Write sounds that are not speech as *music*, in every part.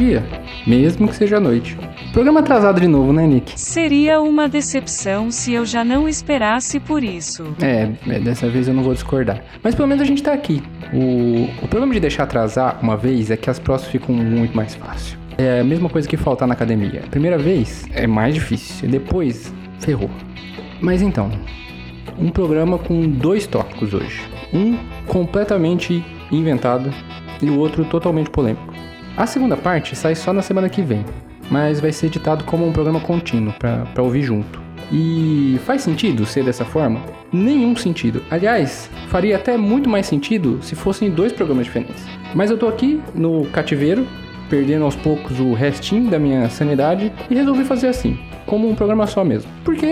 dia, mesmo que seja à noite. Programa atrasado de novo, né, Nick? Seria uma decepção se eu já não esperasse por isso. É, é, dessa vez eu não vou discordar. Mas pelo menos a gente tá aqui. O, o problema de deixar atrasar uma vez é que as próximas ficam muito mais fácil. É a mesma coisa que faltar na academia. Primeira vez é mais difícil, depois ferrou. Mas então, um programa com dois tópicos hoje. Um completamente inventado e o outro totalmente polêmico. A segunda parte sai só na semana que vem, mas vai ser editado como um programa contínuo para ouvir junto. E faz sentido ser dessa forma? Nenhum sentido. Aliás, faria até muito mais sentido se fossem dois programas diferentes. Mas eu tô aqui no cativeiro, perdendo aos poucos o restinho da minha sanidade e resolvi fazer assim, como um programa só mesmo. Porque,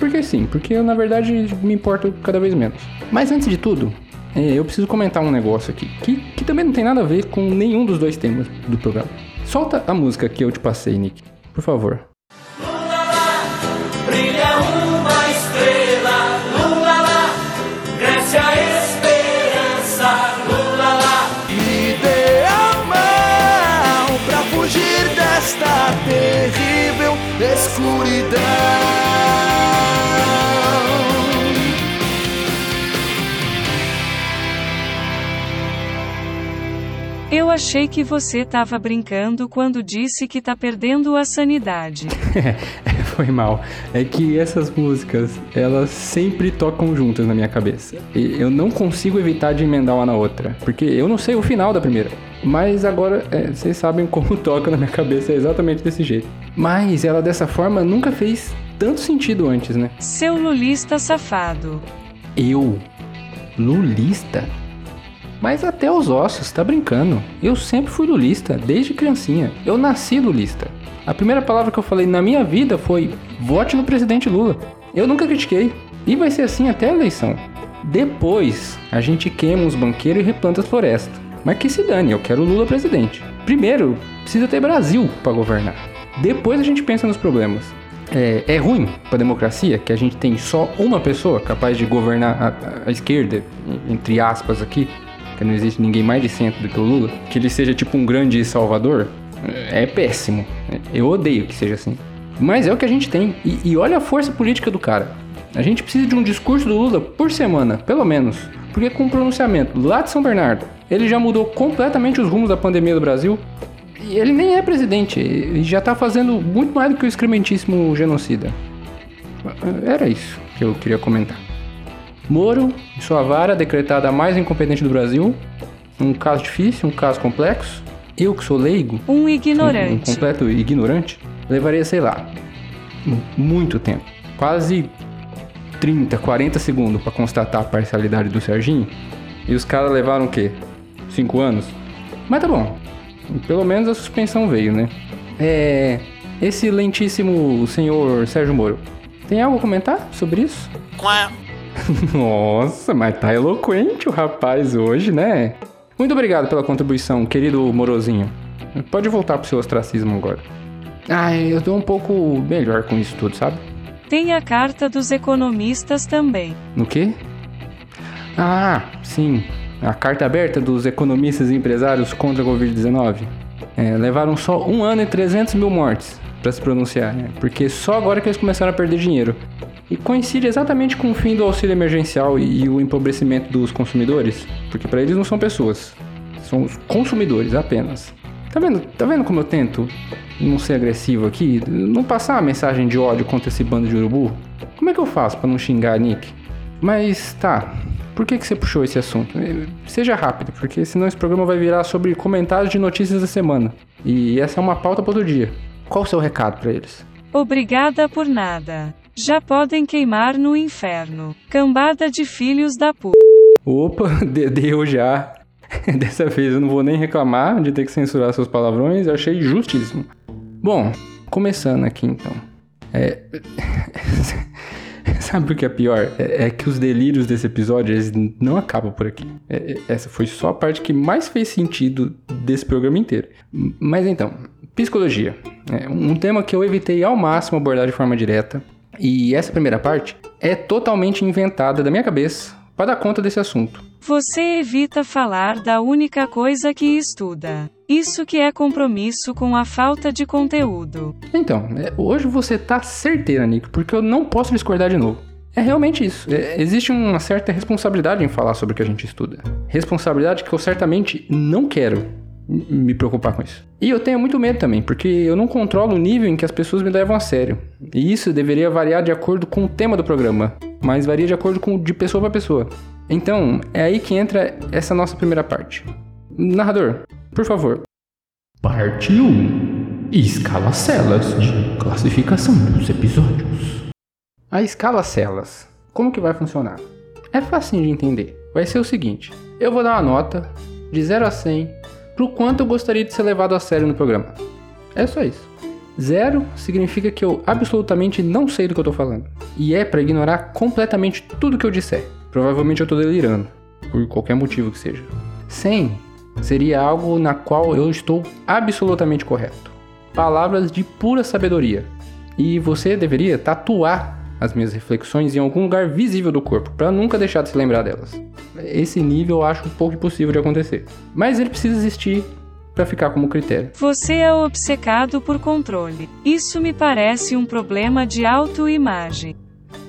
porque sim, porque eu na verdade me importo cada vez menos. Mas antes de tudo, eu preciso comentar um negócio aqui, que, que também não tem nada a ver com nenhum dos dois temas do programa. Solta a música que eu te passei, Nick, por favor. Achei que você tava brincando quando disse que tá perdendo a sanidade. *laughs* Foi mal. É que essas músicas, elas sempre tocam juntas na minha cabeça. E eu não consigo evitar de emendar uma na outra. Porque eu não sei o final da primeira. Mas agora, é, vocês sabem como *laughs* toca na minha cabeça, é exatamente desse jeito. Mas ela dessa forma nunca fez tanto sentido antes, né? Seu lulista safado. Eu? Lulista? Mas até os ossos, tá brincando. Eu sempre fui lulista, desde criancinha. Eu nasci lulista. A primeira palavra que eu falei na minha vida foi vote no presidente Lula. Eu nunca critiquei. E vai ser assim até a eleição. Depois, a gente queima os banqueiros e replanta as florestas. Mas que se dane, eu quero o Lula presidente. Primeiro, precisa ter Brasil para governar. Depois a gente pensa nos problemas. É, é ruim para a democracia que a gente tem só uma pessoa capaz de governar a, a esquerda, entre aspas aqui, que não existe ninguém mais de centro do que o Lula, que ele seja tipo um grande salvador, é péssimo. Eu odeio que seja assim. Mas é o que a gente tem. E, e olha a força política do cara. A gente precisa de um discurso do Lula por semana, pelo menos. Porque com o pronunciamento lá de São Bernardo, ele já mudou completamente os rumos da pandemia do Brasil. E ele nem é presidente, ele já tá fazendo muito mais do que o excrementíssimo genocida. Era isso que eu queria comentar. Moro, em sua vara, decretada a mais incompetente do Brasil. Um caso difícil, um caso complexo. Eu que sou leigo, Um um, um ignorante. completo ignorante, levaria, sei lá, mu- muito tempo. Quase 30, 40 segundos pra constatar a parcialidade do Serginho. E os caras levaram o quê? 5 anos? Mas tá bom. Pelo menos a suspensão veio, né? É. Excelentíssimo senhor Sérgio Moro. Tem algo a comentar sobre isso? *laughs* Nossa, mas tá eloquente o rapaz hoje, né? Muito obrigado pela contribuição, querido Morozinho. Pode voltar pro seu ostracismo agora. Ah, eu tô um pouco melhor com isso tudo, sabe? Tem a carta dos economistas também. No quê? Ah, sim. A carta aberta dos economistas e empresários contra a Covid-19. É, levaram só um ano e 300 mil mortes para se pronunciar, né? Porque só agora que eles começaram a perder dinheiro. E coincide exatamente com o fim do auxílio emergencial e, o empobrecimento dos consumidores. Porque para eles não são pessoas, são os consumidores apenas. Tá vendo, tá vendo como eu tento não ser agressivo aqui? Não passar uma mensagem de ódio contra esse bando de urubu? Como é que eu faço para não xingar a Nick? Mas tá, por que, que você puxou esse assunto? Eh, Seja rápido, porque senão esse programa vai virar sobre comentários de notícias da semana. E essa é uma pauta para outro dia. Qual o seu recado para eles? Obrigada por nada. Já podem queimar no inferno. Cambada de filhos da puta. Opa, *laughs* de- deu já. *laughs* Dessa vez eu não vou nem reclamar de ter que censurar seus palavrões, eu achei justíssimo. Bom, começando aqui então. É... *laughs* Sabe o que é pior? É, é que os delírios desse episódio eles não acabam por aqui. É- é- essa foi só a parte que mais fez sentido desse programa inteiro. Mas então, psicologia. É um tema que eu evitei ao máximo abordar de forma direta. E essa primeira parte é totalmente inventada da minha cabeça para dar conta desse assunto. Você evita falar da única coisa que estuda. Isso que é compromisso com a falta de conteúdo. Então, é, hoje você tá certeira, Nick, porque eu não posso discordar de novo. É realmente isso. É, existe uma certa responsabilidade em falar sobre o que a gente estuda. Responsabilidade que eu certamente não quero me preocupar com isso. E eu tenho muito medo também, porque eu não controlo o nível em que as pessoas me levam a sério. E isso deveria variar de acordo com o tema do programa, mas varia de acordo com de pessoa para pessoa. Então, é aí que entra essa nossa primeira parte. Narrador, por favor. Parte 1 Escala celas de classificação dos episódios. A escala celas, como que vai funcionar? É facinho de entender. Vai ser o seguinte: eu vou dar uma nota de 0 a 100 pro quanto eu gostaria de ser levado a sério no programa. É só isso. Zero significa que eu absolutamente não sei do que eu tô falando. E é para ignorar completamente tudo que eu disser. Provavelmente eu tô delirando, por qualquer motivo que seja. 100 seria algo na qual eu estou absolutamente correto. Palavras de pura sabedoria. E você deveria tatuar as minhas reflexões em algum lugar visível do corpo, para nunca deixar de se lembrar delas. Esse nível eu acho um pouco impossível de acontecer, mas ele precisa existir para ficar como critério. Você é obcecado por controle. Isso me parece um problema de autoimagem.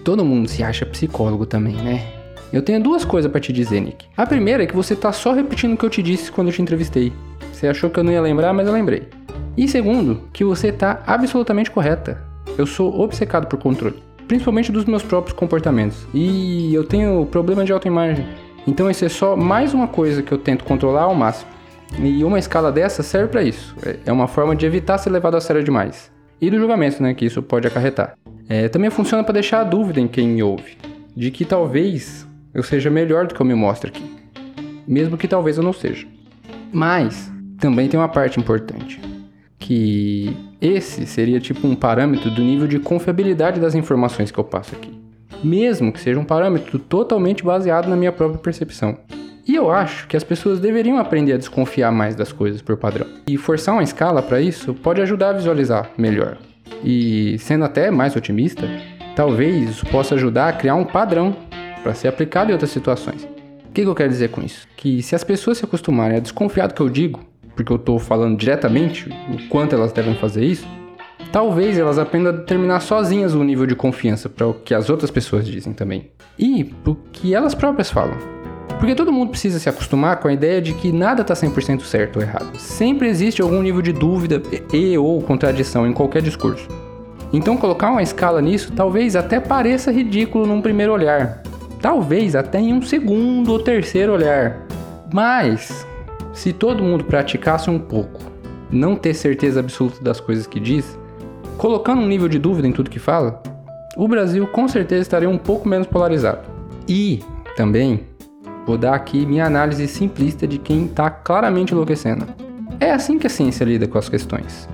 Todo mundo se acha psicólogo também, né? Eu tenho duas coisas para te dizer, Nick. A primeira é que você tá só repetindo o que eu te disse quando eu te entrevistei. Você achou que eu não ia lembrar, mas eu lembrei. E segundo, que você tá absolutamente correta. Eu sou obcecado por controle, principalmente dos meus próprios comportamentos. E eu tenho problema de autoimagem. Então isso é só mais uma coisa que eu tento controlar ao máximo. E uma escala dessa serve para isso. É- É uma forma de evitar ser levado a sério demais. E do julgamento, né, que isso pode acarretar. É, também funciona para deixar a dúvida em quem me ouve, de que talvez eu seja melhor do que eu me mostro aqui, mesmo que talvez eu não seja. Mas também tem uma parte importante, que esse seria tipo um parâmetro do nível de confiabilidade das informações que eu passo aqui, mesmo que seja um parâmetro totalmente baseado na minha própria percepção. E eu acho que as pessoas deveriam aprender a desconfiar mais das coisas por padrão. E forçar uma escala para isso pode ajudar a visualizar melhor. E sendo até mais otimista, talvez isso possa ajudar a criar um padrão para ser aplicado em outras situações. O que, que eu quero dizer com isso? Que se as pessoas se acostumarem a desconfiar do que eu digo, porque eu estou falando diretamente o quanto elas devem fazer isso, talvez elas aprendam a determinar sozinhas o nível de confiança para o que as outras pessoas dizem também. E para o que elas próprias falam. Porque todo mundo precisa se acostumar com a ideia de que nada está 100% certo ou errado. Sempre existe algum nível de dúvida e ou contradição em qualquer discurso. Então colocar uma escala nisso talvez até pareça ridículo num primeiro olhar. Talvez até em um segundo ou terceiro olhar. Mas, se todo mundo praticasse um pouco, não ter certeza absoluta das coisas que diz, colocando um nível de dúvida em tudo que fala, o Brasil com certeza estaria um pouco menos polarizado. E, também, vou dar aqui minha análise simplista de quem está claramente enlouquecendo. É assim que a ciência lida com as questões.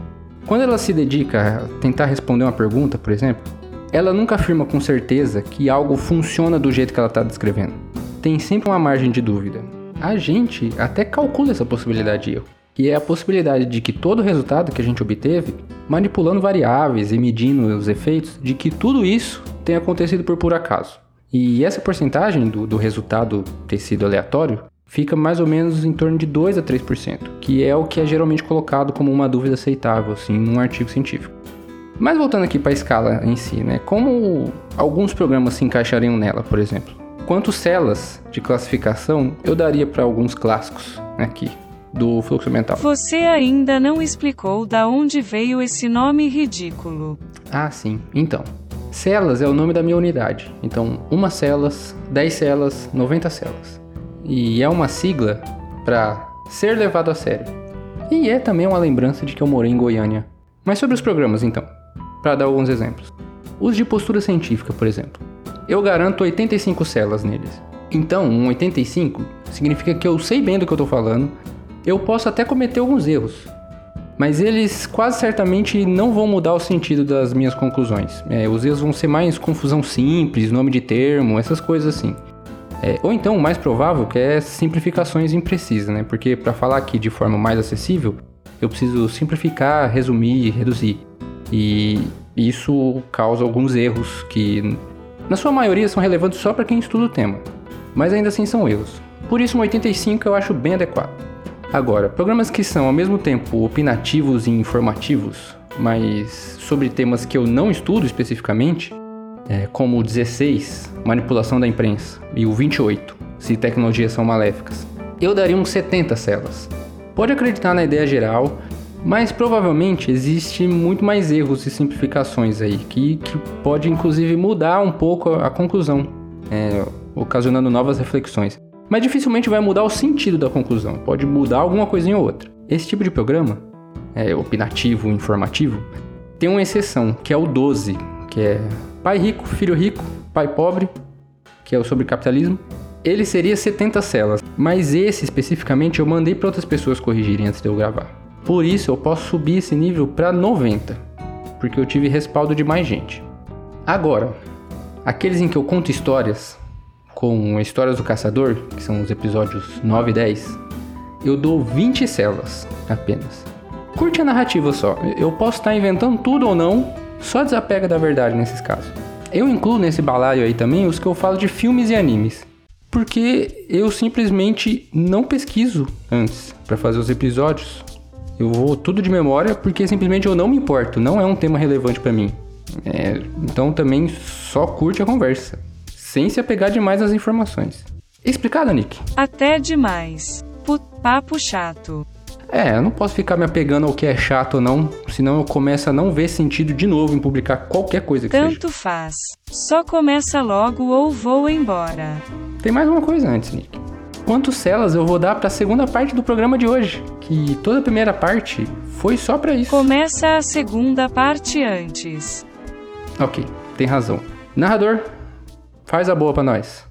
Quando ela se dedica a tentar responder uma pergunta, por exemplo, ela nunca afirma com certeza que algo funciona do jeito que ela está descrevendo. Tem sempre uma margem de dúvida. A gente até calcula essa possibilidade de erro, que é a possibilidade de que todo o resultado que a gente obteve, manipulando variáveis e medindo os efeitos, de que tudo isso tenha acontecido por puro acaso. E essa porcentagem do, do resultado ter sido aleatório fica mais ou menos em torno de 2 a 3%, que é o que é geralmente colocado como uma dúvida aceitável, assim, num artigo científico. Mas voltando aqui para a escala em si, né? Como alguns programas se encaixariam nela, por exemplo? Quantas celas de classificação eu daria para alguns clássicos aqui do fluxo mental? Você ainda não explicou da onde veio esse nome ridículo. Ah, sim. Então, celas é o nome da minha unidade. Então, uma celas, 10 celas, 90 celas. E é uma sigla para ser levado a sério. E é também uma lembrança de que eu morei em Goiânia. Mas sobre os programas, então, para dar alguns exemplos. Os de postura científica, por exemplo. Eu garanto 85 celas neles. Então, um 85 significa que eu sei bem do que eu estou falando. Eu posso até cometer alguns erros, mas eles quase certamente não vão mudar o sentido das minhas conclusões. É, os erros vão ser mais confusão simples, nome de termo, essas coisas assim. É, ou então, o mais provável que é simplificações imprecisas, né? Porque para falar aqui de forma mais acessível, eu preciso simplificar, resumir, reduzir. E isso causa alguns erros que, na sua maioria, são relevantes só para quem estuda o tema. Mas ainda assim são erros. Por isso, um 85 eu acho bem adequado. Agora, programas que são ao mesmo tempo opinativos e informativos, mas sobre temas que eu não estudo especificamente, é, como o 16, manipulação da imprensa, e o 28, se tecnologias são maléficas, eu daria uns 70 celas. Pode acreditar na ideia geral, mas provavelmente existe muito mais erros e simplificações aí, que, que pode inclusive mudar um pouco a conclusão, é, ocasionando novas reflexões. Mas dificilmente vai mudar o sentido da conclusão, pode mudar alguma coisinha ou outra. Esse tipo de programa, é, opinativo, informativo, tem uma exceção, que é o 12, que é pai rico, filho rico, pai pobre, que é o sobre capitalismo. Ele seria 70 celas, mas esse especificamente eu mandei para outras pessoas corrigirem antes de eu gravar. Por isso eu posso subir esse nível para 90, porque eu tive respaldo de mais gente. Agora, aqueles em que eu conto histórias, com Histórias do Caçador, que são os episódios 9 e 10, eu dou 20 celas apenas. Curte a narrativa só, eu posso estar inventando tudo ou não, só desapega da verdade nesses casos. Eu incluo nesse balaio aí também os que eu falo de filmes e animes, porque eu simplesmente não pesquiso antes para fazer os episódios. Eu vou tudo de memória porque simplesmente eu não me importo, não é um tema relevante para mim. É, então também só curte a conversa, sem se apegar demais às informações. Explicado, Nick? Até demais. Put papo chato. É, eu não posso ficar me apegando ao que é chato ou não, senão eu começo a não ver sentido de novo em publicar qualquer coisa que Tanto seja. faz. Só começa logo ou vou embora. Tem mais uma coisa antes, Nick. Quantos celas eu vou dar para a segunda parte do programa de hoje? Que toda a primeira parte foi só para isso. Começa a segunda parte antes. Ok, tem razão. Narrador, faz a boa pra nós.